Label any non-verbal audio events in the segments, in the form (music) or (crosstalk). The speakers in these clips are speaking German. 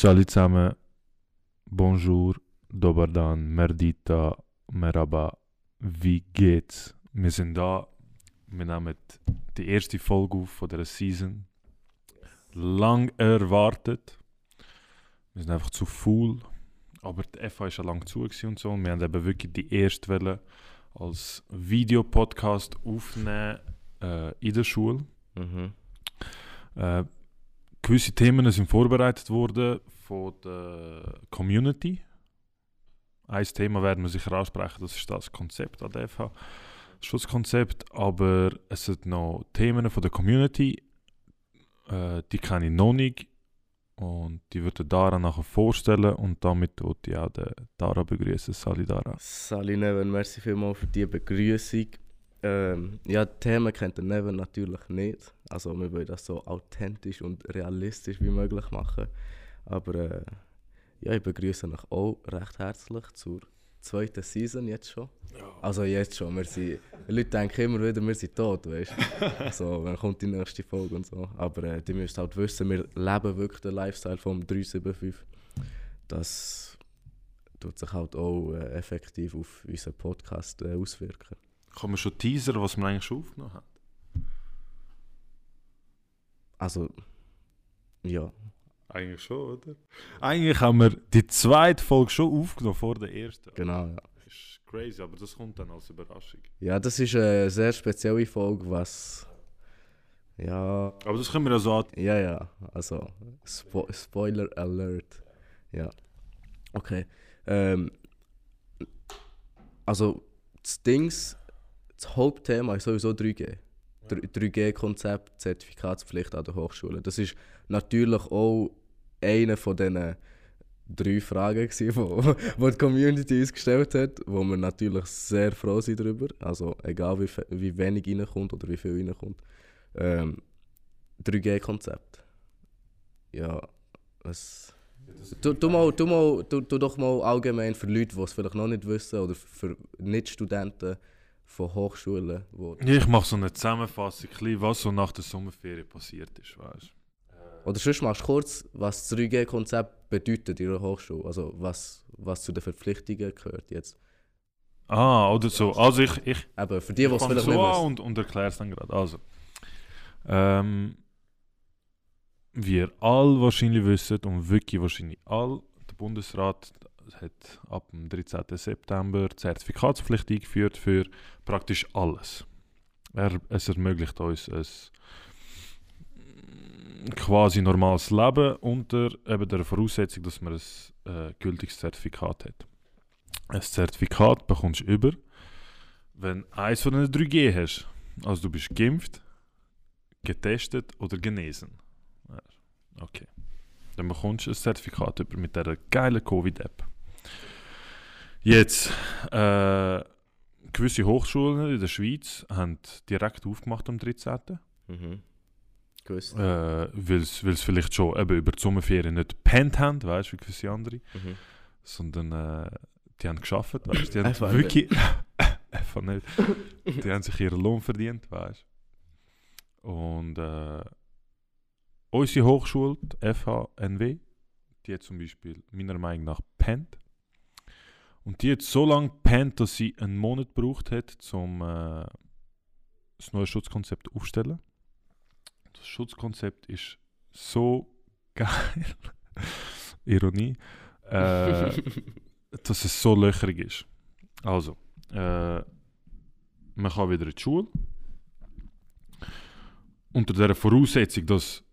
Salut zusammen, bonjour, dobardan, merdita, merhaba, wie geht's? Wir sind da, wir nehmen die erste Folge auf von dieser Season. Lang erwartet. Wir sind einfach zu full, aber die FA war schon lange zu und so. Und wir haben eben wirklich die erste Welle als Videopodcast aufnehmen äh, in der Schule. Mhm. Äh, gewisse Themen sind vorbereitet worden von der Community. Ein Thema werden wir sicher ansprechen, das ist das Konzept an der FH. Schutzkonzept, aber es sind noch Themen von der Community, äh, die kenne ich noch nicht und die würde Dara nachher vorstellen und damit würde ich auch Dara begrüßen. Sali Dara. Sali Neven, merci vielmals für die Begrüßung. Ähm, ja, die Themen kennt der Neven natürlich nicht. Also wir wollen das so authentisch und realistisch wie möglich machen. Aber äh, ja, ich begrüße euch auch recht herzlich zur zweiten Season jetzt schon. Also jetzt schon. Wir sind, die Leute denken immer wieder, wir sind tot, weißt du. (laughs) Also, wann kommt die nächste Folge und so. Aber äh, die müsst halt wissen, wir leben wirklich den Lifestyle vom 375. Das tut sich halt auch äh, effektiv auf unseren Podcast äh, auswirken. Kann man schon teasern, was man eigentlich schon aufgenommen hat? Also, ja. Eigentlich schon, oder? Eigentlich haben wir die zweite Folge schon aufgenommen vor der ersten. Genau, ja. Das ist crazy, aber das kommt dann als Überraschung. Ja, das ist eine sehr spezielle Folge, was. Ja. Aber das können wir ja so an. Ja, ja. Also, Spo Spoiler Alert. Ja. Okay. Ähm, also, das Dings, das Hauptthema ist sowieso 3G. 3G-Konzept, Zertifikatspflicht an der Hochschule. Das ist natürlich auch eine von diesen drei Fragen, die wo die Community uns gestellt hat, wo wir natürlich sehr froh sind darüber. Also egal wie, wie wenig reinkommt oder wie viel reinkommt. Ähm, 3G-Konzept. Ja, es... Du, du, mal, du, mal, du, du doch mal allgemein für Leute, die es vielleicht noch nicht wissen, oder für Nicht-Studenten von Hochschulen, wo Ich mache so eine Zusammenfassung, was so nach der Sommerferien passiert ist, weißt Oder sonst machst du kurz, was das 3G-Konzept bedeutet in der Hochschule. Also was, was zu den Verpflichtungen gehört jetzt. Ah, oder so. Also ich, ich, Eben, für die, die es vielleicht so nicht und, und erkläre es dann gerade. Also, ähm, wie ihr alle wahrscheinlich wisst und wirklich wahrscheinlich all, der Bundesrat hat ab dem 13. September Zertifikatspflicht eingeführt für praktisch alles. Er, es ermöglicht uns ein quasi normales Leben unter eben der Voraussetzung, dass man ein äh, gültiges Zertifikat hat. Ein Zertifikat bekommst du über, wenn eins von den 3G hast. Also du bist geimpft, getestet oder genesen. Okay. Dann bekommst du ein Zertifikat über mit dieser geilen Covid-App. Jetzt, äh, gewisse Hochschulen in der Schweiz haben direkt aufgemacht am 13. Mhm. Gewusst. Äh, weil sie vielleicht schon eben über die Sommerferien nicht gepennt haben, weißt du, wie gewisse andere, Mhm. sondern äh, die haben geschafft, weißt du, die (laughs) haben wirklich, (laughs) einfach nicht, die haben sich ihren Lohn verdient, weißt du. Und äh, unsere Hochschule, die FHNW, die hat zum Beispiel meiner Meinung nach pennt. Und die hat so lange pennt, dass sie einen Monat gebraucht hat, um äh, das neue Schutzkonzept aufzustellen. Das Schutzkonzept ist so (laughs) geil. Ironie. Äh, (laughs) dass es so löcherig ist. Also, äh, man kann wieder in die Schule. Unter der Voraussetzung, dass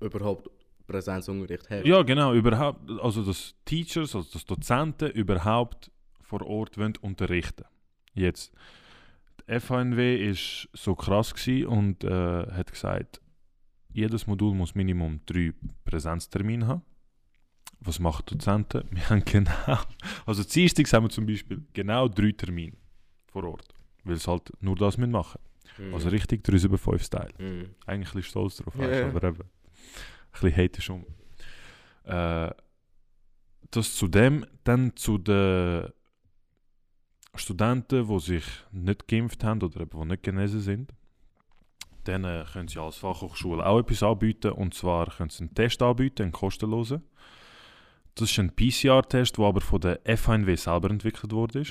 Überhaupt Präsenzunterricht hast. ja genau überhaupt, also dass Teachers, also dass Dozenten überhaupt vor Ort wollen unterrichten. Jetzt, die FHNW ist so krass gewesen und äh, hat gesagt, jedes Modul muss Minimum drei Präsenztermine haben. Was machen Dozenten? Wir haben genau, also Dienstags haben wir zum Beispiel genau drei Termine vor Ort, weil es halt nur das müssen machen. Mhm. Also richtig 3 über 5 Style. Mhm. Eigentlich stolz drauf, weißt, ja. aber eben bisschen hate ist um. Äh, das zu dem, dann zu den Studenten, die sich nicht geimpft haben oder eben die nicht genesen sind. dann äh, können sie als Fachhochschule auch etwas anbieten. Und zwar können sie einen Test anbieten, einen kostenlosen. Das ist ein PCR-Test, der aber von der FHNW selber entwickelt wurde.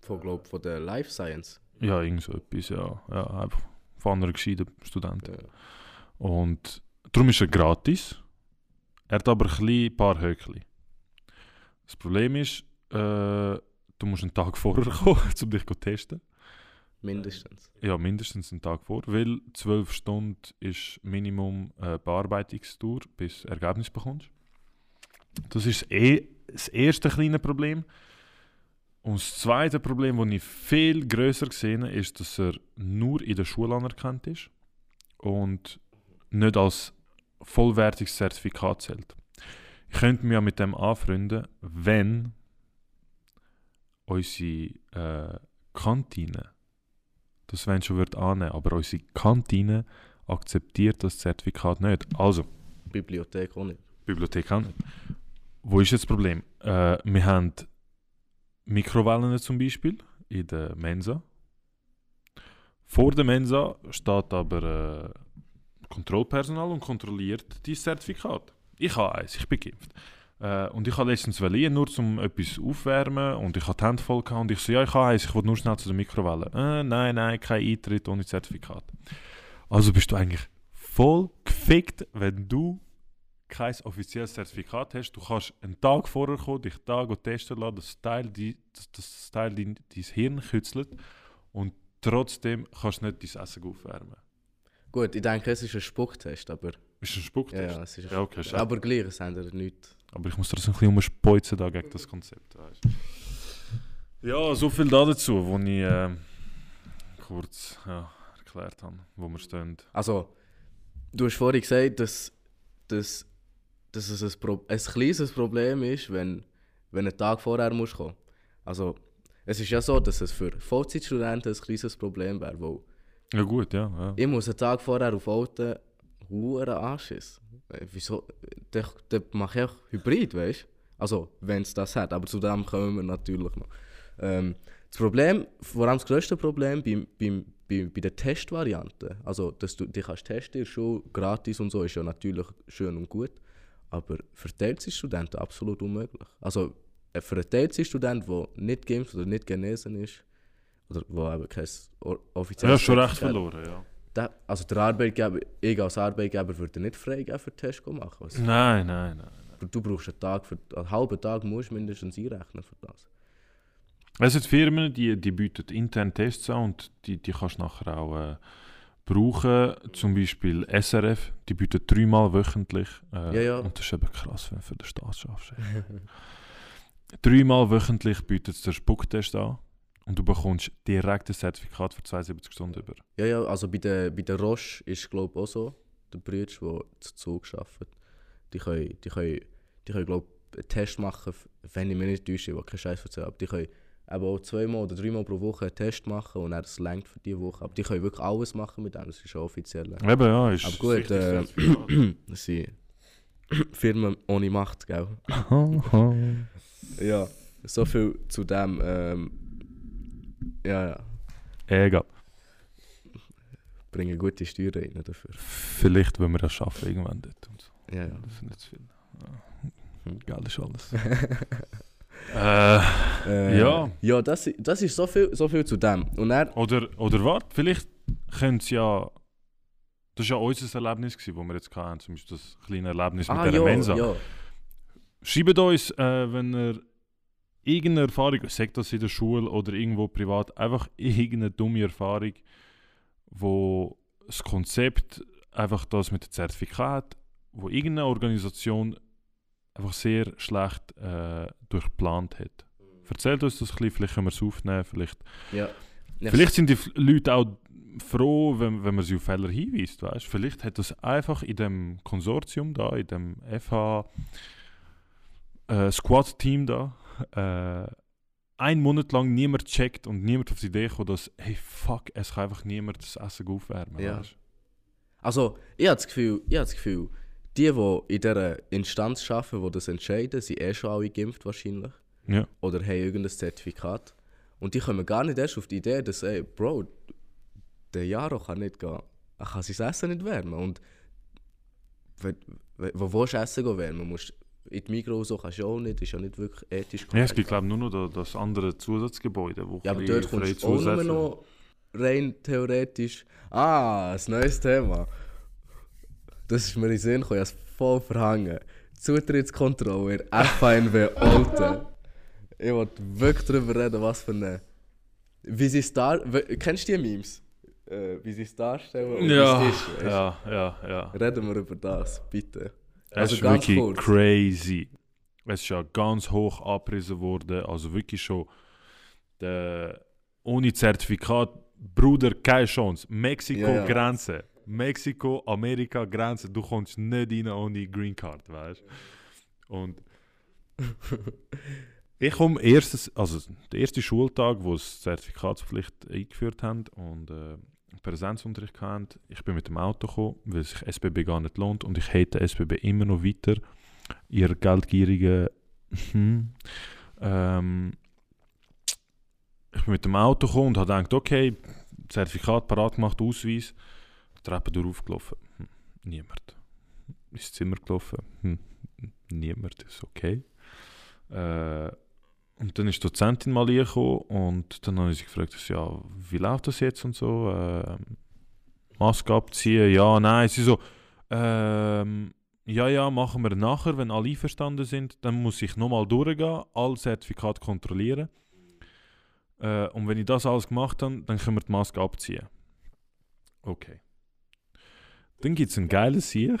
Von, glaub, von der Life Science. Ja, irgend so etwas, ja. ja einfach von anderen gescheiten Studenten. Ja. Und darum ist er gratis. Er hat aber ein paar Höckli. Das Problem ist, äh, du musst einen Tag (laughs) vorher kommen, um dich zu testen. Mindestens. Ja, mindestens einen Tag vor, weil 12 Stunden ist Minimum äh, Bearbeitungstour, bis du Ergebnis bekommst. Das ist eh das erste kleine Problem. Und das zweite Problem, das ich viel grösser gesehen habe, ist, dass er nur in der Schule anerkannt ist und nicht als vollwertiges Zertifikat zählt. Ich könnte mich ja mit dem anfreunden, wenn unsere äh, Kantine das wenn schon wird annehmen, aber unsere Kantine akzeptiert das Zertifikat nicht. Also, Bibliothek auch nicht. Bibliothek auch nicht. Wo ist jetzt das Problem? Äh, wir haben Mikrowellen zum Beispiel in der Mensa. Vor der Mensa steht aber äh, Kontrollpersonal und kontrolliert dieses Zertifikat. Ich habe eins, ich bin geimpft. Äh, und ich habe letztens Verliehen, nur um etwas aufwärmen und ich habe die Hände voll und ich so, ja ich habe eins, ich will nur schnell zu der Mikrowelle. Äh, nein, nein, kein Eintritt ohne Zertifikat. Also bist du eigentlich voll gefickt, wenn du kein offizielles Zertifikat hast. Du kannst einen Tag vorher kommen, dich da go testen lassen, das Teil, die, das, das Teil dein, dein Hirn kützelt und trotzdem kannst du nicht dein Essen aufwärmen. Gut, ich denke, es ist ein Spucktest, aber... Ist ein Spucktest? ja, es ist ein Ja, okay, schade. Aber gleich, es wir nichts. Aber ich muss trotzdem ein bisschen umspeuzen da gegen das Konzept. Weißt. Ja, so viel da dazu, wo ich äh, kurz ja, erklärt habe, wo wir stehen. Also, du hast vorhin gesagt, dass, dass, dass es ein, Pro ein kleines Problem ist, wenn, wenn ein Tag vorher musst kommen Also, es ist ja so, dass es für Vollzeitstudenten ein kleines Problem wäre, weil Ja gut, ja. ja. ich muss einen Tag vorher auf Auto huere Anschiss. Äh, Wieso? Dann, dann mache ich auch Hybrid, weißt du? Also, wenn es das hat. Aber zu dem kommen wir natürlich noch. Ähm, das Problem, vor allem das grösste Problem beim, beim, bei, bei der Testvariante, also dass du dich kannst testen, schon gratis und so, ist ja natürlich schön und gut. Aber für Teilzeitstudenten absolut unmöglich. Also äh, für einen Teilzeitstudent, der nicht geimpft oder nicht genesen ist, oder wo eben kein offizielles Ja, schon recht verloren, ja. da, also der Arbeitgeber, ich als Arbeitgeber würde nicht freigeben für Test machen. Also, Nein, nein, nein. Du brauchst einen Tag, für, einen halben Tag musst du mindestens einrechnen für das. Es sind Firmen, die, die bieten interne Tests an und die, die kannst du nachher auch äh, brauchen. Zum Beispiel SRF, die bieten dreimal wöchentlich. Äh, Ja, ja. Und das ist eben krass, wenn du für den Staat schaffst. ey. (laughs) dreimal wöchentlich bietet es den Spucktest an und du bekommst direkt ein Zertifikat für 72 Stunden über. Ja, ja, also bei der, bei der Roche ist glaube ich auch so, der Brüder, der zu Zug arbeitet. Die können, die können, die können glaube ich, einen Test machen, wenn ich mich nicht täusche, ich will keinen Scheiß erzählen, aber die können eben auch zweimal oder dreimal pro Woche einen Test machen und dann das längt für die Woche. Aber die können wirklich alles machen mit dem, das ist schon offiziell. Eben, ja, ist Aber gut, äh. (clears throat) Das sind Firmen ohne Macht, gell? (laughs) Ja, so viel zu dem. Ähm, ja, ja. Egal. Bringen gute Steuern rein dafür. Vielleicht, wenn wir das schaffen, irgendwann dort. Und so. Ja, ja. Das ist nicht zu viel. Ja. Geld ist alles. (laughs) äh, Äh, Ja. Ja, das, das ist so viel, so viel zu dem. Und er. Oder, oder warte, vielleicht können sie ja. Das war ja unser Erlebnis, das wir jetzt hatten, zum Beispiel das kleine Erlebnis mit Ah, der ja, Mensa. ja. Schreibt uns, äh, wenn ihr irgendeine Erfahrung, sagt das in der Schule oder irgendwo privat, einfach (laughs) irgendeine dumme Erfahrung, wo das Konzept, einfach das mit dem Zertifikat, wo irgendeine Organisation einfach sehr schlecht äh, durchgeplant hat. Erzählt uns das ein bisschen, vielleicht können wir es aufnehmen, vielleicht ja. Vielleicht sind die Leute auch froh, wenn, wenn man sie auf Fehler hinweist. Weißt? Vielleicht hat das einfach in dem Konsortium da, in dem FH äh, Squad-Team da, äh, ein Monat lang niemand checkt und niemand auf die Idee kommt, dass, hey fuck, es kann einfach niemand das Essen aufwärmen. Ja. Weißt? Also, ich habe das Gefühl, ich habe das Gefühl die, die in dieser Instanz arbeiten, die das entscheiden, sind eh schon alle geimpft wahrscheinlich. Ja. Oder haben irgendein Zertifikat. Und die kommen gar nicht erst auf die Idee, dass, ey, Bro, der Jaro kann nicht gehen, er kann sein Essen nicht wärmen. Und wenn, wenn, wo willst du Essen wärmen? Musst, in die Migros so kannst du auch nicht, ist ja nicht wirklich ethisch Ja, es gibt glaube ich nur noch da- das andere Zusatzgebäude, wo Ja, aber dort kommst du auch nur noch rein theoretisch. Ah, ein neues Thema. Das ist mir in den Sinn gekommen, ich habe es voll verhangen. Zutrittskontrolle, FNW Olten. Ich wollte wirklich darüber reden, was für eine. Wie sie es we- Kennst du die Memes? Äh, wie sie es darstellen und Ja, wie es ist. weisst du? ja, ja, ja. Reden wir über das, bitte. Es Also ist ganz wirklich kurz. crazy. Es ist ja ganz hoch abgerissen worden. Also wirklich schon. Der, ohne Zertifikat, Bruder, keine Chance. Ja, ja. Mexiko-Grenze. Mexiko-Amerika-Grenze. Du kommst nicht rein ohne Green Card, weißt du? Und. (laughs) ich komme erstes, also der erste Schultag, wo sie Zertifikatspflicht eingeführt haben und äh, Präsenzunterricht hatten, ich bin mit dem Auto gekommen, weil sich SBB gar nicht lohnt und ich hate SBB immer noch weiter. Ihr geldgierige. (laughs) Hm. ähm, ich bin mit dem Auto gekommen und habe gedacht, okay, Zertifikat parat gemacht, Ausweis, Treppe durchgelaufen. Hm. Niemand. Ins Zimmer gelaufen. Hm. Niemand, ist okay. Äh, und dann ist die Dozentin mal gekommen und dann habe ich sie gefragt, so, ja, wie läuft das jetzt und so? Ähm, Maske abziehen, ja, nein. Sie so, ähm, ja, ja, machen wir nachher, wenn alle einverstanden sind. Dann muss ich nochmal durchgehen, alle Zertifikate kontrollieren. Äh, und wenn ich das alles gemacht habe, dann können wir die Maske abziehen. Okay. Dann gibt es ein geiles Sieg. (laughs)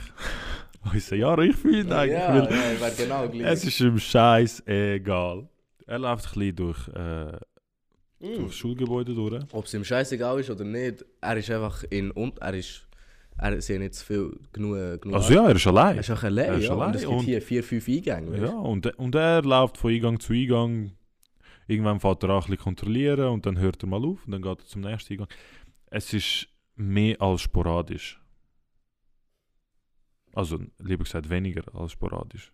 Ich sage, ja, ich finde Ja, eigentlich, ja, ich wäre genau gleich. es ist ihm scheiß egal. Er läuft ein bisschen durch, äh, Mm. durch das Schulgebäude durch. Ob es ihm scheißegal ist oder nicht, er ist einfach in und er ist. Er sieht nicht zu viel genug. genug Also ja, er ist Er allein. ist auch allein, Er ist ja. allein und es gibt und- hier vier, fünf Eingänge. Ja, und, und er läuft von Eingang zu Eingang. Irgendwann fährt er auch ein bisschen kontrollieren und dann hört er mal auf und dann geht er zum nächsten Eingang. Es ist mehr als sporadisch. Also, lieber gesagt, weniger als sporadisch.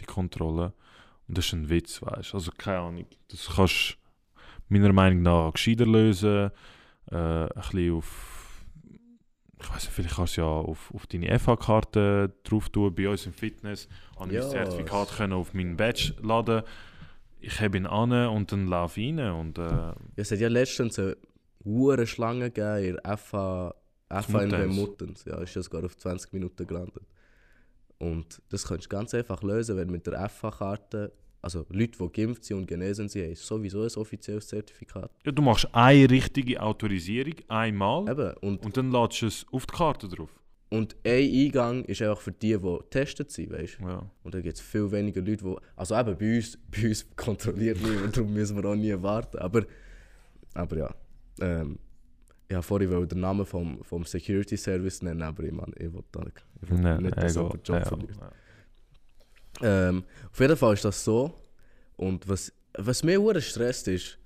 Die Kontrolle. Und das ist ein Witz, weißt du. Also, keine Ahnung. Das kannst du meiner Meinung nach gescheiter lösen. Äh, ein bisschen auf. Ich weiß nicht, vielleicht kannst du ja auf, auf deine FH-Karte drauf tun. Bei uns im Fitness habe ich Ja. das Zertifikat können auf meinen Badge laden. Ich habe ihn an und dann laufe ich rein. Und, äh, Ja, es hat ja letztens eine hohe Schlange gegeben in der FH, FHNW Muttens. Ja, ist ja sogar auf 20 Minuten gelandet. Und das kannst du ganz einfach lösen, wenn mit der FH-Karte, also Leute, die geimpft sind und genesen sind, haben sowieso ein offizielles Zertifikat. ja, du machst eine richtige Autorisierung einmal Eben. Und, und dann ladest du es auf die Karte drauf. und ein Eingang ist einfach für die, die getestet sind, weißt du? Ja. Und dann gibt es viel weniger Leute, die. Also eben bei uns, (laughs) bei uns kontrolliert niemand, darum müssen wir auch nie warten. Aber, aber ja. Ähm, ich wollte vorhin den Namen vom, vom Security Service nennen, aber ich, meine, ich wollte da ich Nein, nicht, dass jemand Job Ja, verliert. ja. Ähm, auf jeden Fall ist das so. Und was, was mir hure stresst ist,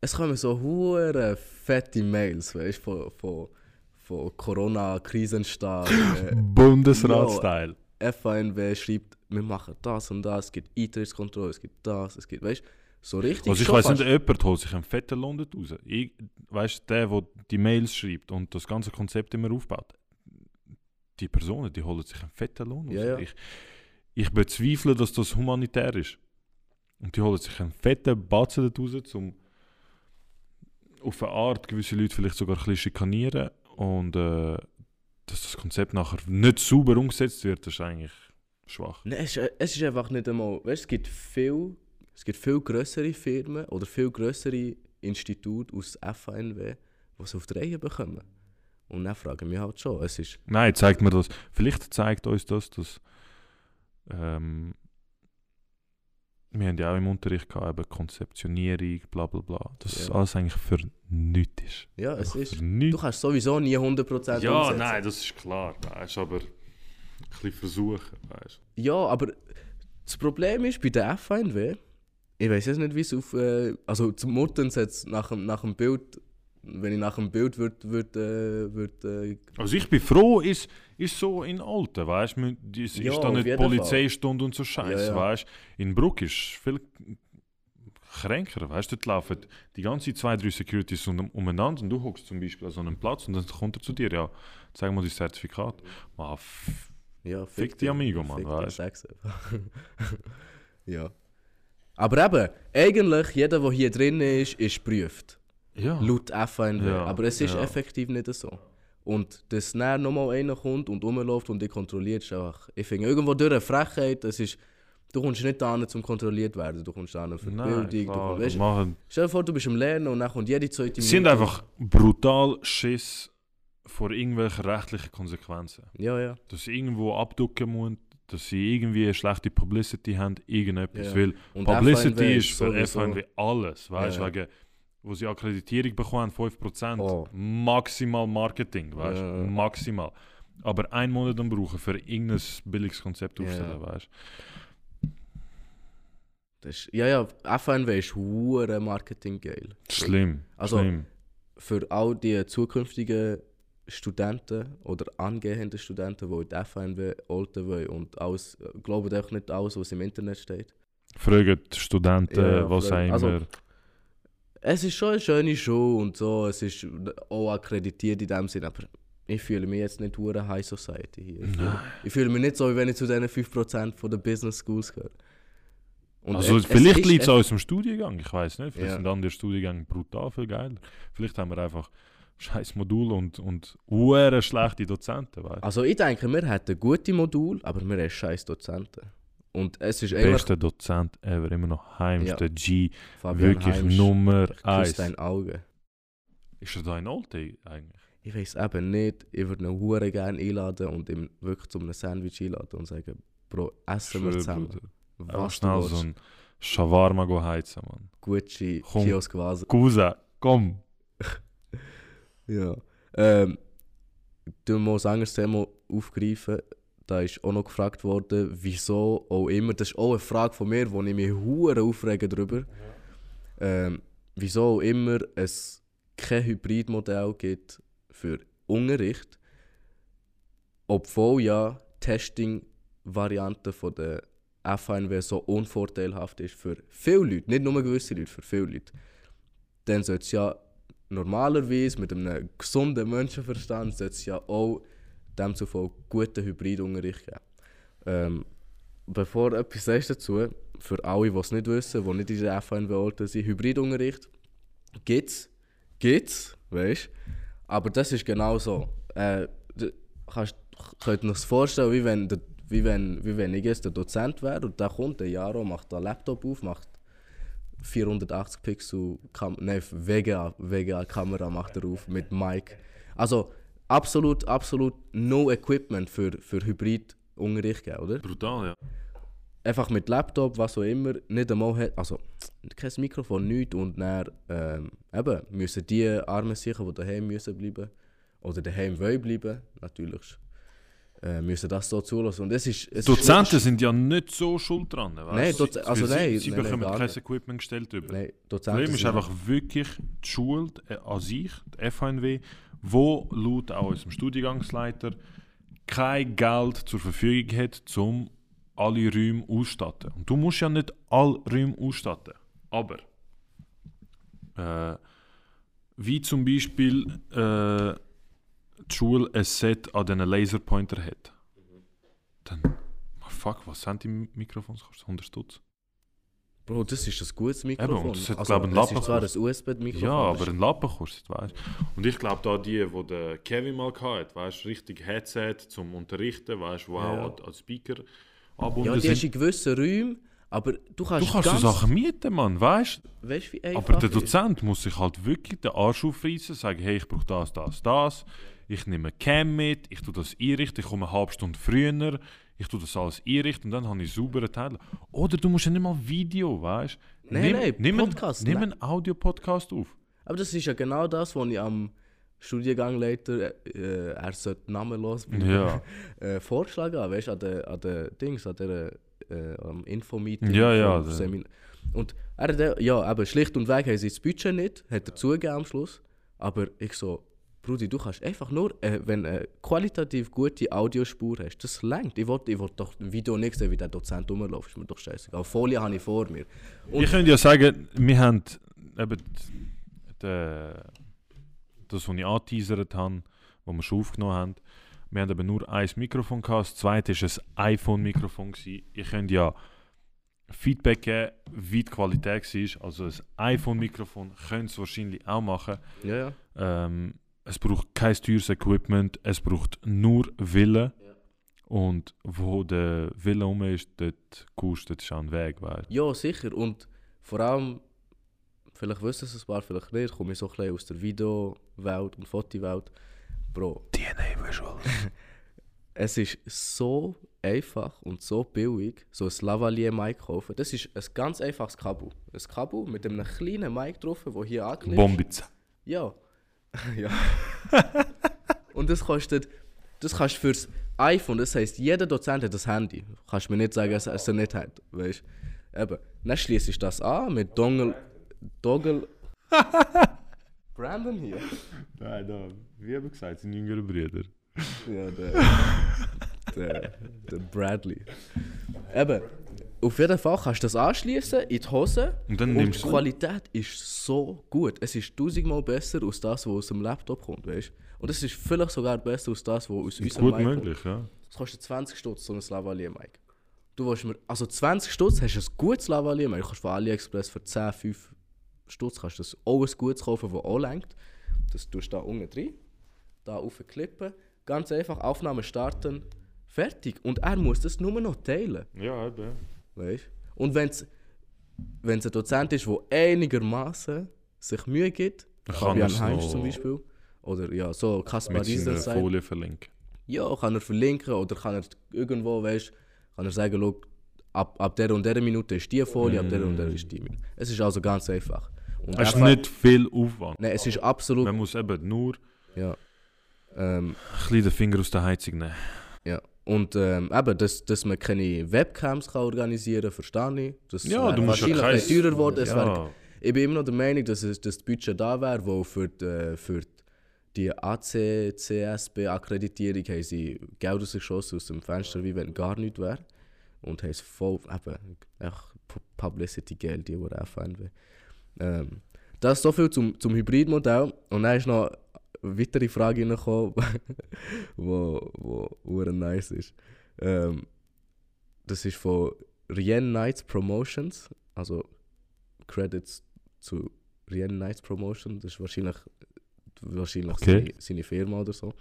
es kommen so hure fette Mails, weißt du, von, von, von Corona-Krisenstab. (laughs) äh, Bundesrat-Style. FANW schreibt, wir machen das und das, es gibt Eintrittskontrolle, es gibt das, es gibt, weißt du, so richtig. Also ich weiß nicht, jemand holt sich einen fetten Lohn raus. Ich, weißt du, der, der die Mails schreibt und das ganze Konzept immer aufbaut. Die Personen, die holen sich einen fetten Lohn. Ja, ja. Ich, ich bezweifle, dass das humanitär ist. Und die holen sich einen fetten Batzen dort raus, um auf eine Art gewisse Leute vielleicht sogar ein bisschen schikanieren. Und äh, dass das Konzept nachher nicht sauber umgesetzt wird, ist eigentlich schwach. Nein, es, ist- es ist einfach nicht einmal, weißt es gibt viel, es gibt viel größere Firmen oder viel größere Institute aus FANW, die es auf die Reihe bekommen. Und dann fragen wir halt schon, es ist, Nein, zeigt mir das. Vielleicht zeigt uns das, dass. Ähm, wir haben ja auch im Unterricht gehabt, eben Konzeptionierung, bla bla bla. Dass das Ja. alles eigentlich für nichts ist. ja, es Einfach ist, du kannst sowieso nie 100% Ja, umsetzen. nein, das ist klar. Weißt, aber ein bisschen versuchen. Weißt. Ja, aber das Problem ist bei der FNW, ich weiß jetzt nicht, wie es auf. Äh, also zum Muttens jetzt nach, dem- nach dem Bild, wenn ich nach dem Bild würde. Würd, äh, würd, äh, Also ich bin froh, ist, ist so in Alten, weißt du? Ist Ja, da auf nicht. Polizeistunde und so Scheiß, Ja, ja. weißt In Bruck ist viel. kränker, weißt du, dort laufen die ganze zwei, drei Securities um, umeinander und du hockst zum Beispiel an so einem Platz und dann kommt er zu dir, ja, zeig mal dein Zertifikat. Man, Ja, Fick die Amigo, Mann, Fick weißt einfach. (laughs) ja. Aber eben, eigentlich, jeder, der hier drin ist, ist geprüft. Ja. Laut FNW. Ja, Aber es ist ja. effektiv nicht so. Und dass dann nochmal einer kommt und rumläuft und dich kontrolliert, einfach, ich finde, irgendwo durch eine Frechheit, das ist, du kommst nicht da zum kontrolliert werden, du kommst da für die Nein, Bildung. klar, du, weißt, machen, stell dir vor, du bist am Lernen und dann kommt jede zweite sie sind einfach brutal Schiss vor irgendwelchen rechtlichen Konsequenzen. Ja, ja. Dass sie irgendwo abducken müssen, dass sie irgendwie eine schlechte Publicity haben, irgendetwas. Ja. Weil Und Publicity FNW ist für FNW alles, weißt du, Ja. wegen, wo sie Akkreditierung bekommen, 5%, Oh. maximal Marketing, weißt du, ja. maximal. Aber einen Monat dann brauchen für irgendein billiges Konzept Ja. aufstellen, weißt Das ist, ja, ja, FNW ist hure Marketing geil. du. Schlimm, Also- schlimm. Für all die zukünftigen Studenten oder angehenden Studenten, die in die FNW olten wollen und alles, glauben einfach nicht alles, was im Internet steht. Fragen die Studenten, Ja, was auch also- immer. Es ist schon eine schöne Schule und so, es ist auch akkreditiert in dem Sinne, aber ich fühle mich jetzt nicht hure High Society hier. Ich fühle, ich fühle mich nicht so, wie wenn ich zu diesen 5% von den Business Schools gehöre. Und also es- es vielleicht ist liegt es eff- an unserem Studiengang, ich weiß nicht. Vielleicht Ja. sind andere Studiengänge brutal viel geiler. Vielleicht haben wir einfach scheiß Modul und, und schlechte Dozenten, weißt. Also ich denke, wir hätten gute Module, aber wir haben scheiß Dozenten. Und es ist eigentlich Bester Dozent ever, immer noch Heims, Ja. der G, Fabian wirklich Heimsch, Nummer ich küsse 1. dein Auge. Ist er da in Olte eigentlich? Ich weiß eben nicht, ich würde ihn hure gerne einladen und ihm wirklich zu einem Sandwich einladen und sagen, Bro, essen wir Schwör, zusammen. Bruder. Was schnell so ein Shawarma go heizen, Mann. Gucci, Komm. Kiosk Vase. Cousin, komm. (laughs) Ja. Ähm, du musst ein anderes Thema aufgreifen. Da ist auch noch gefragt worden, wieso auch immer, das ist auch eine Frage von mir, wo ich mich hure aufrege darüber. Ähm, wieso auch immer es kein Hybridmodell gibt für Unterricht, obwohl ja Testing-Variante von der FNW so unvorteilhaft ist für viele Leute, nicht nur gewisse Leute, für viele Leute. Dann sollte es ja normalerweise mit einem gesunden Menschenverstand ja auch demzufolge guten Hybridunterricht geben. Ähm, bevor du etwas sagst dazu, für alle, die es nicht wissen, die nicht in der FNW Olten sind, Hybridunterricht gibt's, gibt's, weißt Aber das ist genau so. Äh, kannst, könnt ihr euch vorstellen, wie wenn, der, wie, wenn, wie wenn ich jetzt der Dozent wäre und da kommt der Jaro, macht den Laptop auf, macht 480 Pixel Kam nein, VGA, VGA macht er auf mit Mic. Also absolut, absolut no Equipment für, für Hybrid-Unterricht, gell, oder? Brutal, ja. Einfach mit Laptop, was auch immer, nicht einmal hat, also kein Mikrofon, nichts und dann ähm, eben müssen die Armen sicher, die daheim müssen bleiben oder daheim wollen bleiben, natürlich, äh, müssen das so zulassen. Und es ist, es Dozenten ist sind ja nicht so schuld dran. Weißt? Nein, Sie- Doz- also sie, nein, Sie nein, nein, bekommen gar kein. Equipment gestellt über. Nein, Das Dozenten Problem ist einfach wirklich die Schule äh, an sich, die FHNW, wo laut auch unserem Studiengangsleiter kein Geld zur Verfügung hat, um alle Räume auszustatten. Und du musst ja nicht alle Räume ausstatten. Aber äh, wie zum Beispiel äh, die Schule ein Set an diesen Laserpointer hat, dann, oh fuck, was sind die Mikrofons? Kostet 100 Stutz? Bro, das ist ein gutes Mikrofon. Eben, und das hat, also, glaub einen es ist zwar ein. USB-Mikrofon. Ja, aber ein Lappen kostet, weißt Und ich glaube, da die, wo der Kevin mal hatte, weißt richtig Headset zum Unterrichten, weißt wo Ja. auch als Speaker angebunden Ja, die hast sind. in gewissen Räumen, aber du kannst, Du kannst so ganz, Sachen mieten, Mann, weißt Weißt wie einfach Aber der ist? Dozent muss sich halt wirklich den Arsch aufreißen, sagen, hey, ich brauche das, das, das. Ich nehme Cam mit, ich tue das einrichten, ich komme eine halbe Stunde früher, ich tue das alles einrichten und dann habe ich saubere Teile. Oder du musst ja nicht mal Video, weißt Nein, nimm, nein, nimm Podcast, Einen, nimm nein. einen Audio-Podcast auf. Aber das ist ja genau das, was ich am Studiengangleiter, äh, er sollte namenlos bleiben, Ja. (laughs) äh, vorgeschlagen habe, weißt du, an den an der Dings, an der äh, am Infomeeting. Ja, ja, Semin- Und er hat, ja, eben schlicht und weg haben sie das Budget nicht, hat er zugegeben am Schluss. Aber ich so, Brudi, du kannst einfach nur, äh, wenn du eine qualitativ gute Audiospur hast, das längt. Ich ich will doch ein Video nicht sehen, wie der Dozent rumläuft, ist mir doch scheißegal. Folie habe ich vor mir. Und ich könnte ja sagen, wir haben eben de, das, was ich angeteasert habe, was wir schon aufgenommen haben, wir haben eben nur ein Mikrofon gehabt, das zweite war ein iPhone-Mikrofon. Ich könnte ja Feedback geben, wie die Qualität war. Also ein iPhone-Mikrofon könnte es wahrscheinlich auch machen. ja, ja. Ähm, es braucht kein teures Equipment, es braucht nur Wille. Und wo der Wille um ist, dort kostet es einen Weg. Weißt. Ja, sicher. Und vor allem, vielleicht wissen es ein paar, vielleicht nicht, komme ich so ein bisschen aus der Videowelt und Fotowelt. Bro, DNA Visual. (laughs) es ist so einfach und so billig, so ein Lavalier-Mic kaufen. Das ist ein ganz einfaches Kabel. Ein Kabel mit einem kleinen Mic drauf, wo hier anklickt. Bombitz. Ja. (laughs) ja. und das kostet, das kannst du fürs iPhone, das heisst, jeder Dozent hat das Handy. Kannst mir nicht sagen, dass er es nicht hat, weißt Eben. Dann schließe ich das an mit Dongle. Doggle. (laughs) Brandon hier. Nein, da, wie habe ich gesagt, sind jüngere Brüder. Ja, der. der, der Bradley. Eben. Auf jeden Fall kannst du das anschließen in die Hose. Und dann die nimmst du. Qualität ist so gut. Es ist tausendmal besser als das, was aus dem Laptop kommt, weißt Und es ist vielleicht sogar besser als das, was aus unserem Gut Mic kommt. möglich, ja. Es kostet 20 Stutz, so ein Lavalier-Mic. Du willst mir, also 20 Stutz hast du ein gutes Lavalier-Mic. Du kannst von AliExpress für 10, 5 Stutz kannst du das auch ein gutes kaufen, das auch lenkt. Das tust du da unten drin, da aufklippen, ganz einfach Aufnahme starten, fertig. Und er muss das nur noch teilen, Ja, eben. Weißt Und wenn es ein Dozent ist, der einigermaßen sich Mühe gibt, Dann kann Fabian Heinz zum Beispiel, oder ja, so Kaspar seiner sagt, Folie verlinken. ja, kann er verlinken oder kann er irgendwo, weißt kann er sagen, schau, ab, ab der und der Minute ist die Folie, ab der und der ist die Minute. Es ist also ganz einfach. Und Es ist nicht viel Aufwand. Nein, es ist absolut. Man muss eben nur Ja. Ähm, ein bisschen den Finger aus der Heizung nehmen. ja. Und ähm, eben, dass, dass man keine Webcams kann organisieren kann, verstehe ich. Das Ja, du musst ja wahrscheinlich kein- ein bisschen teurer geworden. Wär, Ja, ich bin immer noch der Meinung, dass, es, dass das Budget da wäre, wo für die, äh, für die ACCSB-Akkreditierung haben sie Geld rausgeschossen aus dem Fenster, wie wenn gar nichts wäre. Und haben es voll, eben, echt Publicity-Geld, die wurde FNW. Ähm, das ist so viel zum, zum Hybridmodell. Und dann ist noch weitere Frage reingekommen, (laughs) wo, wo, wo nice ist. Ähm, das ist von Rien Nights Promotions, also Credits zu Rien Nights Promotion, das ist wahrscheinlich, wahrscheinlich Okay. seine, seine Firma oder so.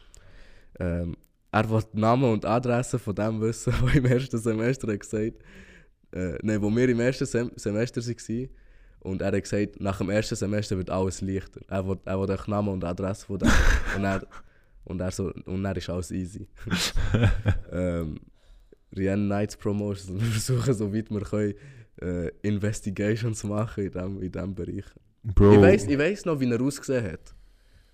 Ähm, er will die Namen und Adresse von dem wissen, (laughs) der im ersten Semester hat gesagt äh, nein, wo wir im ersten Sem Semester waren. Und er hat gesagt, nach dem ersten Semester wird alles leichter. Er will, er will den Namen und Adresse von dem. (laughs) und, er, und, er so, und er ist alles easy. (laughs) ähm, Rien Nights Promotions. (laughs) Wir versuchen, so weit wir können, äh, Investigations machen in diesem in dem Bereich. Bro. Ich weiss, ich weiss noch, wie er ausgesehen hat.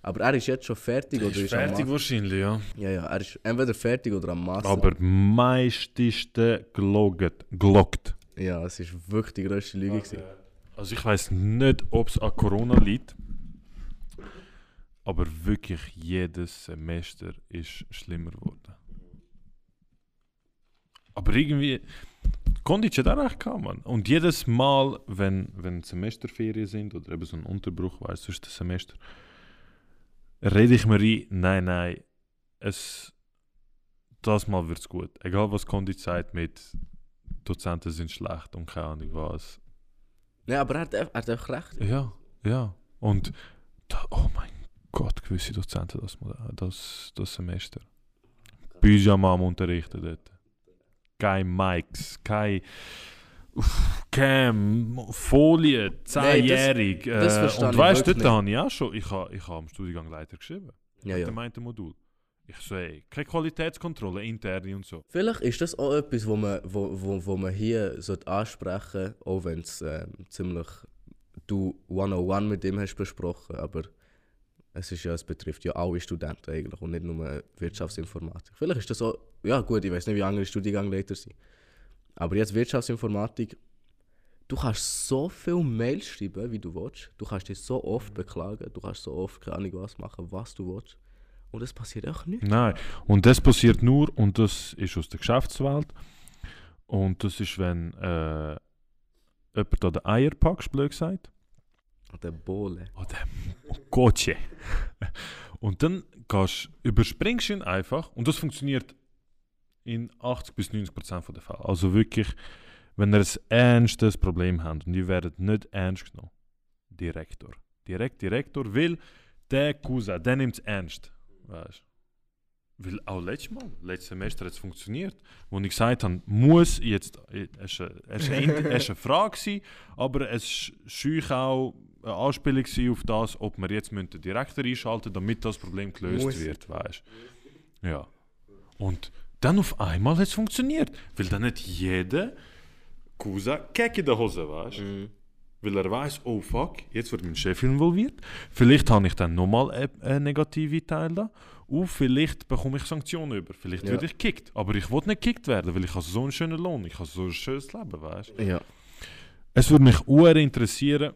Aber er ist jetzt schon fertig oder ist ist fertig wahrscheinlich, ja. Ja, ja, er ist entweder fertig oder am Master. Aber meisteste geloggt. geloggt. Ja, es war wirklich die grösste Lüge. gewesen. Also ich weiß nicht, ob es an Corona liegt. Aber wirklich jedes Semester ist schlimmer geworden. Aber irgendwie. Kondic hat auch recht gehabt, Mann. Und jedes Mal, wenn, wenn Semesterferien sind oder eben so ein Unterbruch, weißt du, das Semester, rede ich mir ein, nein, nein, es, das Mal wird es gut. Egal was Kondic sagt mit Dozenten sind schlecht und keine Ahnung was. Ja, aber er hat, er hat auch recht. Ja, ja. Und da, oh mein Gott, gewisse Dozenten das, das, das Semester. Pyjama am Unterrichten dort. Kein Mics, kein uff, Cam, Folie, zehnjährig. das äh, verstehe und weißt du, dort habe ich auch schon, ich habe ich ha am Studiengang Leiter geschrieben. Ja, Mit ja. dem meinten Modul. Ich ey, keine Qualitätskontrolle, interne und so. Vielleicht ist das auch etwas, wo man, wo, wo, wo man hier ansprechen sollte, auch wenn es ähm, ziemlich du 101 mit ihm hast besprochen. Aber es, ist ja, es betrifft ja alle Studenten eigentlich und nicht nur Wirtschaftsinformatik. Vielleicht ist das auch, ja gut, ich weiß nicht, wie andere Studiengangleiter sind. Aber jetzt Wirtschaftsinformatik, du kannst so viele Mails schreiben, wie du willst. Du kannst dich so oft beklagen, du kannst so oft keine Ahnung was machen, was du willst. Und es passiert auch nichts. Nein, und das passiert nur, und das ist aus der Geschäftswelt, und das ist, wenn äh, jemand an den Eier packst, blöd gesagt, Der Bohle. oder Gotche. Und dann gehst, überspringst du ihn einfach, und das funktioniert in 80 bis 90 Prozent der Fälle. Also wirklich, wenn ihr ein ernstes Problem habt und ihr werdet nicht ernst genommen, Direktor. Direkt Direktor, weil der Cousin, der nimmt es ernst. Weißt Weil auch letztes Mal, letztes Semester hat es funktioniert. Wo ich gesagt habe, muss jetzt, es war eine, es war eine, eine Frage, gewesen, aber es war auch eine Anspielung auf das, ob wir jetzt den Direktor einschalten damit das Problem gelöst Muss. wird. Weißt Ja. Und dann auf einmal hat es funktioniert. Weil dann hat jeder Cousin Keck in der Hose, weißt Mhm. Weil er weiß, oh fuck, jetzt wird mein Chef involviert. Vielleicht habe ich dann nochmal eine, eine negative Teil da. Und vielleicht bekomme ich Sanktionen über. Vielleicht Ja. werde ich gekickt. Aber ich will nicht gekickt werden, weil ich habe so einen schönen Lohn. Ich habe so ein schönes Leben, weißt Ja. Es würde mich uhr interessieren.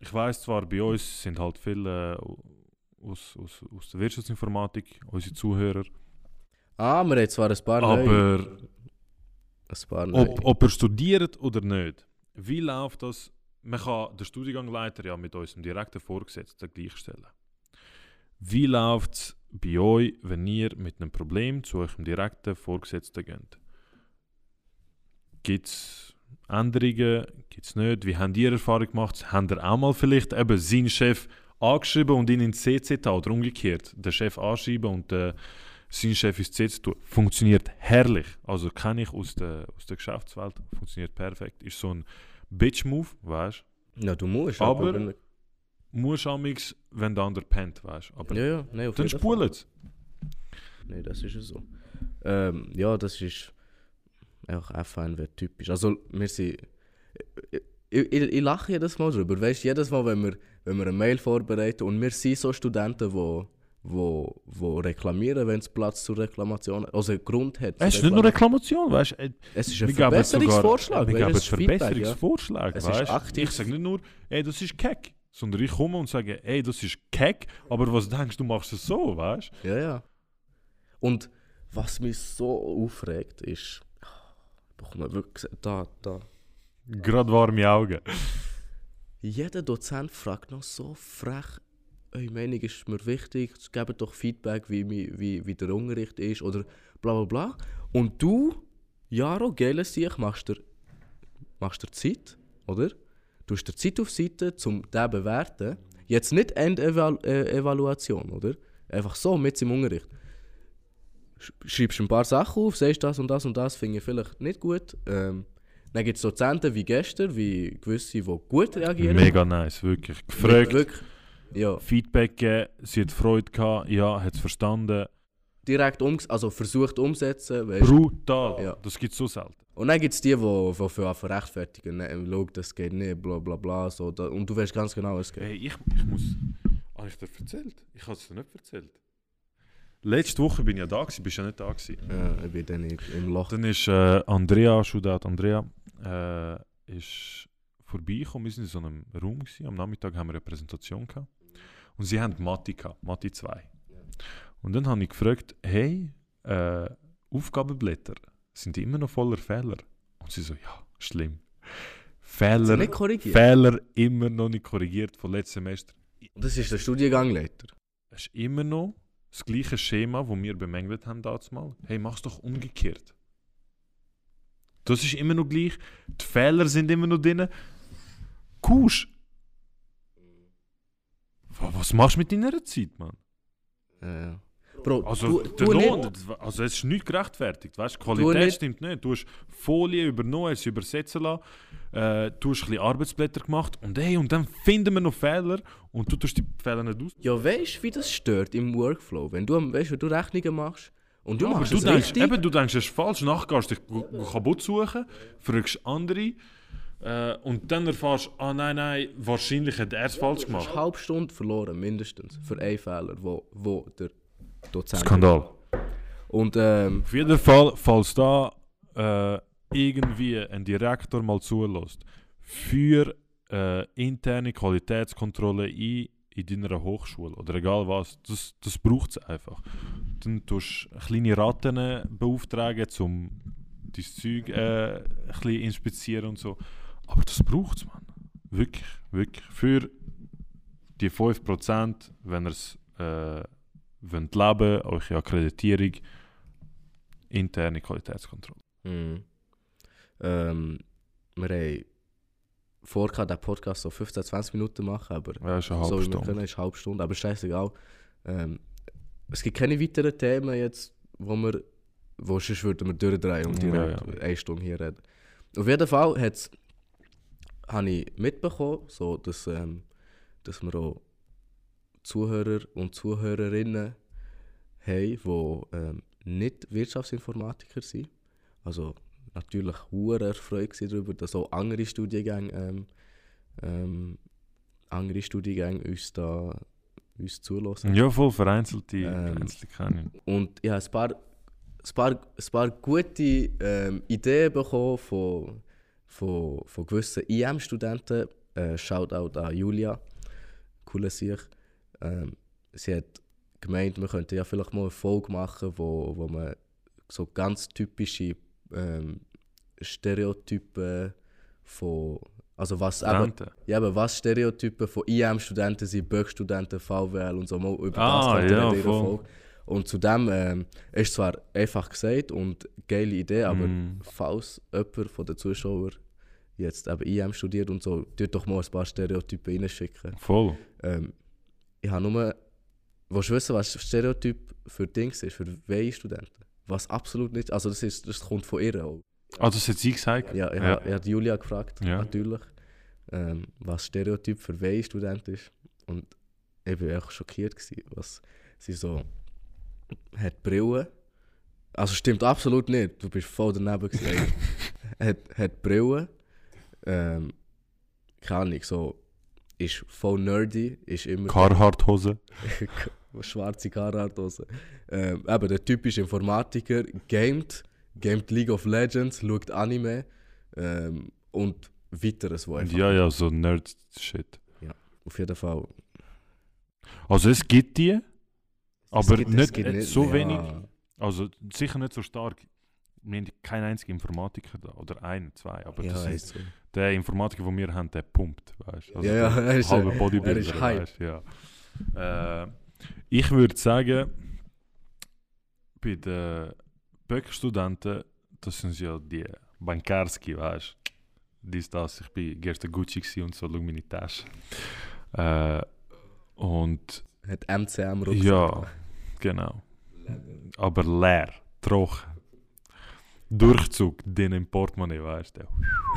Ich weiß zwar, bei uns sind halt viele äh, aus, aus, aus der Wirtschaftsinformatik, unsere Zuhörer. Ah, wir haben zwar ein paar neue. Aber Ein paar neue. ob, ob er studiert oder nicht, wie läuft das? Man kann den Studiengangleiter ja mit unserem direkten Vorgesetzten gleichstellen. Wie läuft es bei euch, wenn ihr mit einem Problem zu eurem direkten Vorgesetzten geht? Gibt es Änderungen? Gibt es nicht? Wie habt ihr Erfahrung gemacht? Habt ihr auch mal vielleicht eben seinen Chef angeschrieben und ihn ins CC oder umgekehrt? Den Chef anschreiben und äh, sein Chef ins CC tun? Funktioniert herrlich. Also kenne ich aus der, aus der Geschäftswelt. Funktioniert perfekt. Ist so ein Bitch-Move, weißt Ja, du musst. Aber- du? Musst amix, wenn der andere pennt, weißt Aber Ja, ja, nein, auf dann spult es. Nein, das ist ja so. Ähm, ja, das ist einfach FNW typisch. Also, wir sind. Ich, ich, ich lache jedes Mal drüber. Weißt du, jedes Mal, wenn wir, wenn wir eine Mail vorbereiten und wir sind so Studenten, die wo, wo reklamieren, wenn es Platz zur Reklamation also Grund hat. Es ist nicht nur. Reklamation, weißt du? Es ist ein sogar- Verbesserungsvorschlag. Wir weißt du, es ist ja. Es ist weißt du? Ich sage nicht nur, ey, das ist keck, sondern ich komme und sage, ey, das ist keck, aber was denkst du, machst es so, weißt Ja, ja. Und was mich so aufregt, ist. Bekomme wirklich. Da, da. du? Gerade warme Augen. Jeder Dozent fragt noch so frech, eure Meinung ist mir wichtig, gebt doch Feedback, wie, wie, wie der Unterricht ist oder bla bla bla. Und du, Jaro, geile Sieg, machst dir, machst dir Zeit, oder? Du hast dir Zeit auf Seite, um den zu bewerten. Jetzt nicht Endevaluation, oder? Einfach so, mit im Unterricht. Sch- Schreibst ein paar Sachen auf, sagst das und das und das, finde ich vielleicht nicht gut. Ähm, dann gibt es Dozenten wie gestern, wie gewisse, die gut reagieren. Mega nice, wirklich. Gefragt, Wirklich, ja, Feedback gegeben, sie hat Freude gehabt, ja, hat es verstanden. direkt ums also versucht umsetzen. Weißt? Brutal, Ja. das gibt es so selten. Und dann gibt es die, die, die für rechtfertigen. Ne, schau, das geht nicht, bla bla bla. So, da, und du weißt ganz genau, was es geht. Hey, ich, ich muss. Habe ich dir erzählt? Ich habe es dir nicht erzählt. Letzte Woche bin ich ja da, gewesen, bist ja nicht da. Gewesen. Ja, ich bin dann im- Loch. Dann ist äh, Andrea, Shoutout Andrea, äh, ist vorbeigekommen. Wir sind in so einem Raum. Gewesen. Am Nachmittag haben wir eine Präsentation gehabt. Und sie haben Mathe gehabt, Mathe 2. Und dann habe ich gefragt, hey, äh, Aufgabenblätter, sind die immer noch voller Fehler? Und sie so, ja, schlimm. Fehler. Fehler immer noch nicht korrigiert von letztem Semester. Und das ist der Studiengangleiter. Es ist immer noch das gleiche Schema, das wir bemängelt haben damals mal. Hey, mach's doch umgekehrt. Das ist immer noch gleich. Die Fehler sind immer noch drin. Kusch. Wa- Was machst du mit deiner Zeit, Mann? Ja, ja. Bro, Also, du, der du Lohn, nicht, also es ist nicht gerechtfertigt. Weißt? Die Qualität nicht- stimmt nicht. Du hast Folie übernommen, hast sie übersetzen lassen. Äh, du hast ein bisschen Arbeitsblätter gemacht. Und, hey, und dann finden wir noch Fehler. Und du tust die Fehler nicht aus. ja, weißt du, wie das stört im Workflow? Wenn du, weißt, wenn du Rechnungen machst und du Ja, aber machst du es denkst, richtig. eben, du denkst, es ist falsch. Nachher gehst du dich kaputt suchen, fragst andere äh, und dann erfährst du, ah nein, nein, wahrscheinlich hat er es falsch Du hast gemacht. eine halbe Stunde verloren, mindestens, für einen Fehler, wo, wo der Dozent... Skandal. Und ähm, Auf jeden Fall, falls da äh, irgendwie ein Direktor mal zulässt, für äh, interne Qualitätskontrolle ein in deiner Hochschule oder egal was, das, das braucht es einfach. Dann tust du kleine Ratten beauftragen, um dein Zeug äh, ein bisschen inspizieren und so. Aber das braucht es, man. Wirklich, wirklich. Für die 5%, wenn ihr es äh, wollt leben, eure Akkreditierung, interne Qualitätskontrolle. Mhm. Ähm, wir haben vor, den Podcast so 15, 20 Minuten machen, aber Ja, ist eine halbe so wie wir können, ist eine halbe Stunde. Aber scheißegal. Ähm, es gibt keine weiteren Themen jetzt, wo wir, wo sonst würden wir durchdrehen und Ja, direkt ja. eine Stunde hier reden. Auf jeden Fall hat's, habe ich mitbekommen, so, dass, ähm, dass wir auch Zuhörer und Zuhörerinnen haben, die ähm, nicht Wirtschaftsinformatiker sind. Also natürlich hure erfreut darüber, dass auch andere Studiengänge, ähm, ähm, andere Studiengänge uns da uns zulassen. Ja, voll vereinzelte, Ähm, vereinzelte kenne ich. Und ich habe ein paar, ein paar, ein paar gute ähm, Ideen bekommen von, von, von gewissen IM-Studenten. Äh, Shoutout an Julia, coole Sicht. Ähm, sie hat gemeint, wir könnten ja vielleicht mal eine Folge machen, wo, wo man so ganz typische ähm, Stereotypen von. Also was Studenten. ja, aber was Stereotypen von IM-Studenten sind, Böck-Studenten, VWL und so, mal über Ah, das ja. Folge. Und zudem ähm, ist zwar einfach gesagt und geile Idee, aber Mm. falls jemand von den Zuschauern jetzt eben IM studiert und so, tut doch mal ein paar Stereotypen reinschicken. Voll. Ähm, ich habe nur. Willst du wissen, was Stereotyp für Dings ist, für WI-Studenten? Was absolut nicht. Also, das, ist, das kommt von ihr auch. Ah, das hat sie gesagt? Ja, ich Ja. habe hab Julia gefragt, Ja. natürlich, ähm, was Stereotyp für WI-Student ist. Und ich war echt schockiert, gewesen, was sie so hat Brillen. Also stimmt absolut nicht, du bist voll daneben (laughs) eigentlich. hat, hat Brillen. Ähm, keine Ahnung, so ist voll nerdy, ist immer Carhartt-Hose. (laughs) schwarze Carhartt-Hose. Ähm, eben der typische Informatiker, gamet, gamet League of Legends, schaut Anime ähm, und weiteres, wo einfach Ja, ja, so Nerd-Shit. auf jeden Fall. Also es gibt die, aber gibt- nicht, äh, so ja. wenig. Also sicher nicht so stark. Wir haben keinen einzigen Informatiker da. Oder einen, zwei. Aber Ja, das ist so. der Informatiker, den wir haben, der pumpt. Weißt? Also Ja, ja, er ist, halbe äh, Bodybuilder. er ist weißt, ja. äh, ich würde sagen, bei den Böck-Studenten, das sind ja die Bankarski, weißt du? Dies, das. Ich bin gestern Gucci und so, schau meine Tasche. Äh, und Hat MCM Rucksack. ja, genau. Aber leer, trocken. Durchzug, den im Portemonnaie, weißt du.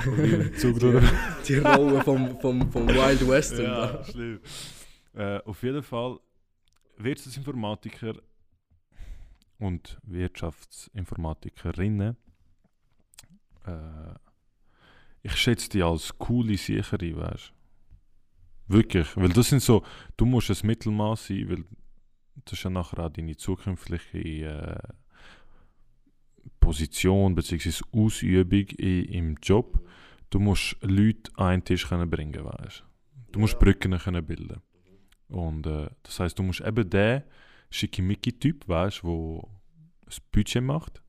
(laughs) Durch. Die Rolle vom, vom, vom Wild Western. Ja, schlimm. Äh, auf jeden Fall Wirtschaftsinformatiker und Wirtschaftsinformatikerinnen. Äh, ich schätze die als coole Sichere, weißt du? Wirklich, weil das sind so, du musst ein Mittelmaß sein, weil das ist ja nachher auch deine zukünftige äh, Position bzw. Ausübung im Job. Du musst Leute an einen Tisch können bringen, weißt du? Musst Brücken können bilden. Und äh, das heißt, du musst eben den Schickimicki-Typ, weißt du, wo ein Budget macht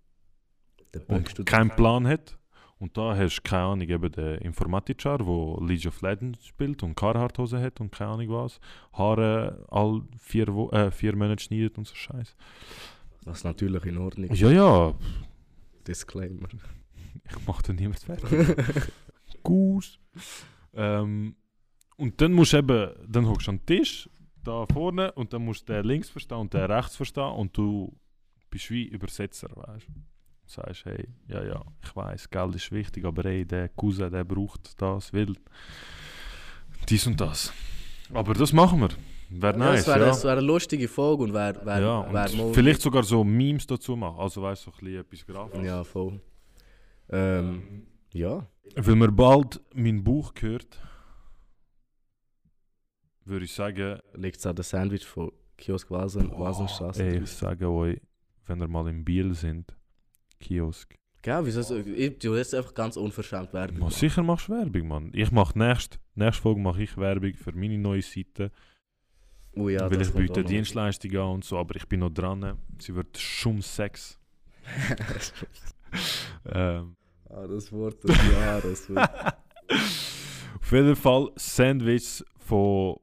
Der und keinen Plan hat. Und da hast du keine Ahnung, eben der Informatiker, der League of Legends spielt und Carhartt-Hose hat und keine Ahnung was. Haare all vier, Wo äh, vier Monate schneidet und so Scheiß. Was natürlich in Ordnung ist. Ja, ja, Disclaimer. ich mach da niemand fertig. (laughs) Goose. Ähm, und dann musst du eben, dann hockst du an den Tisch, da vorne, und dann musst du den links verstehen und den rechts verstehen und du bist wie Übersetzer, weißt du. Sagst, hey, ja, ja, ich weiß, Geld ist wichtig, aber hey, der Cousin, der braucht das, will dies und das. Aber das machen wir. Wäre Ja, nice, es wäre ja. wär eine lustige Folge und wäre wär, ja, wär vielleicht sogar so Memes dazu machen, also weißt du, so ein bisschen etwas Grafisches. Ja, voll. Ähm, ja. Weil mir bald mein Buch gehört, würde ich sagen, Liegt es an der Sandwich von Kiosk Vasen, boah, Vasenstraße? ey, ich sage euch, wenn ihr mal in Biel sind, Kiosk, Gell, wieso so, ich tue jetzt einfach ganz unverschämt Werbung. Machen. sicher machst du Werbung, Mann. Ich mache nächste, nächste Folge mache ich Werbung für meine neue Seite. Oh ja, weil das ich kommt biete noch. Dienstleistungen an und so, aber ich bin noch dran. Sie wird Schum Sex. (laughs) ähm, ah, das Wort des Jahres. (laughs) auf jeden Fall Sandwiches von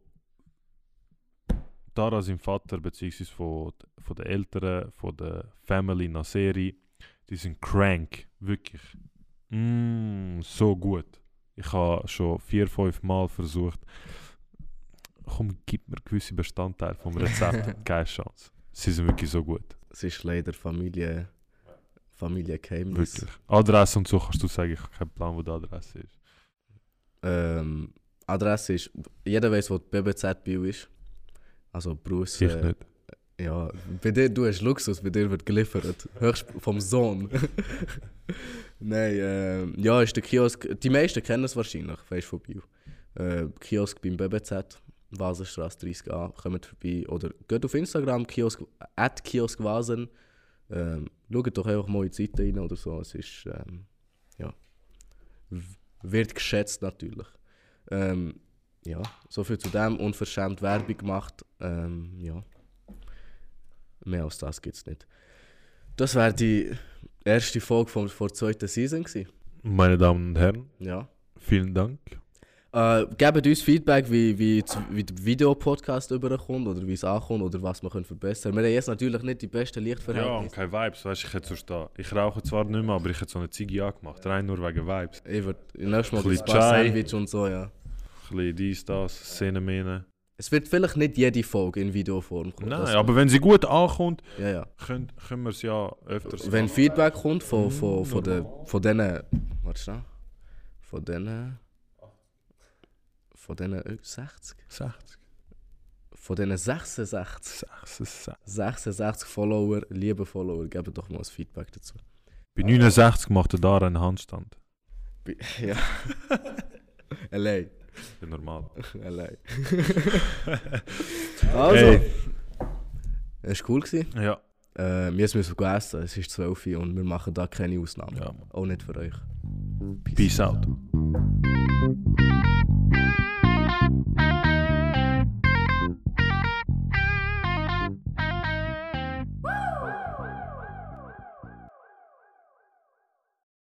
Dara, seinem Vater, beziehungsweise von, von den Eltern, von der Family Naseri. Die sind crank, wirklich. Mm, so gut. Ich habe schon vier, fünf Mal versucht. Komm, gib mir gewisse Bestandteile vom Rezept. (laughs) Keine Chance. Sie sind wirklich so gut. Es ist leider Familie, Familiengeheimnis. Wirklich. Adresse und so kannst du sagen, ich habe keinen Plan, wo die Adresse ist. Ähm, Adresse ist, jeder weiß, wo die BBZ Bio ist. Also Bruce. Ich nicht. Ja, bei dir, du hast Luxus, bei dir wird geliefert. Höchst vom Sohn. (laughs) Nein, ähm, ja, ist der Kiosk. Die meisten kennen es wahrscheinlich, weißt von Bio. Äh, Kiosk beim BBZ, Vasenstraße 30a, kommt vorbei. Oder geht auf Instagram, Kiosk, at Kiosk Vasen. Ähm, schaut doch einfach mal in die Seite rein oder so. Es ist, ähm, ja, wird geschätzt natürlich. Ähm, ja, so viel zu dem. Unverschämt Werbung gemacht. Ähm, ja. Mehr als das gibt es nicht. Das wäre die erste Folge von, vor der zweiten Season gewesen. Meine Damen und Herren, Ja. vielen Dank. Äh, gebt uns Feedback, wie, wie, wie der Videopodcast überkommt oder wie es ankommt oder was wir können verbessern können. Wir haben jetzt natürlich nicht die besten Ja, und Lichtverhältnisse. keine Vibes, weißt du, ich hätte so stehen. Ich rauche zwar nicht mehr, aber ich hätte so eine Ziege angemacht, rein nur wegen Vibes. Ich würde nächstes Mal Ein paar Chai. Sandwich und so, ja. Ein bisschen dies, das, Szene, Mene. Es wird vielleicht nicht jede Folge in Videoform kommen. Nein, aber wenn sie gut ankommt, Ja, ja. können, können wir es ja öfters Wenn machen. Feedback kommt von, von, von, den, von denen. Warte schnell. Von denen. Von denen äh, 60? 60, Von denen 66. 66. 66 Follower, liebe Follower, gebt doch mal ein Feedback dazu. Bei 69 macht er da einen Handstand. (laughs) Ja. Allein. Ja, normal. (laughs) Allein. (laughs) also. Hey. Es war cool. Gewesen. Ja. Äh, wir müssen essen. Es ist 12 Uhr und wir machen da keine Ausnahmen. ja. Auch nicht für euch. Peace out.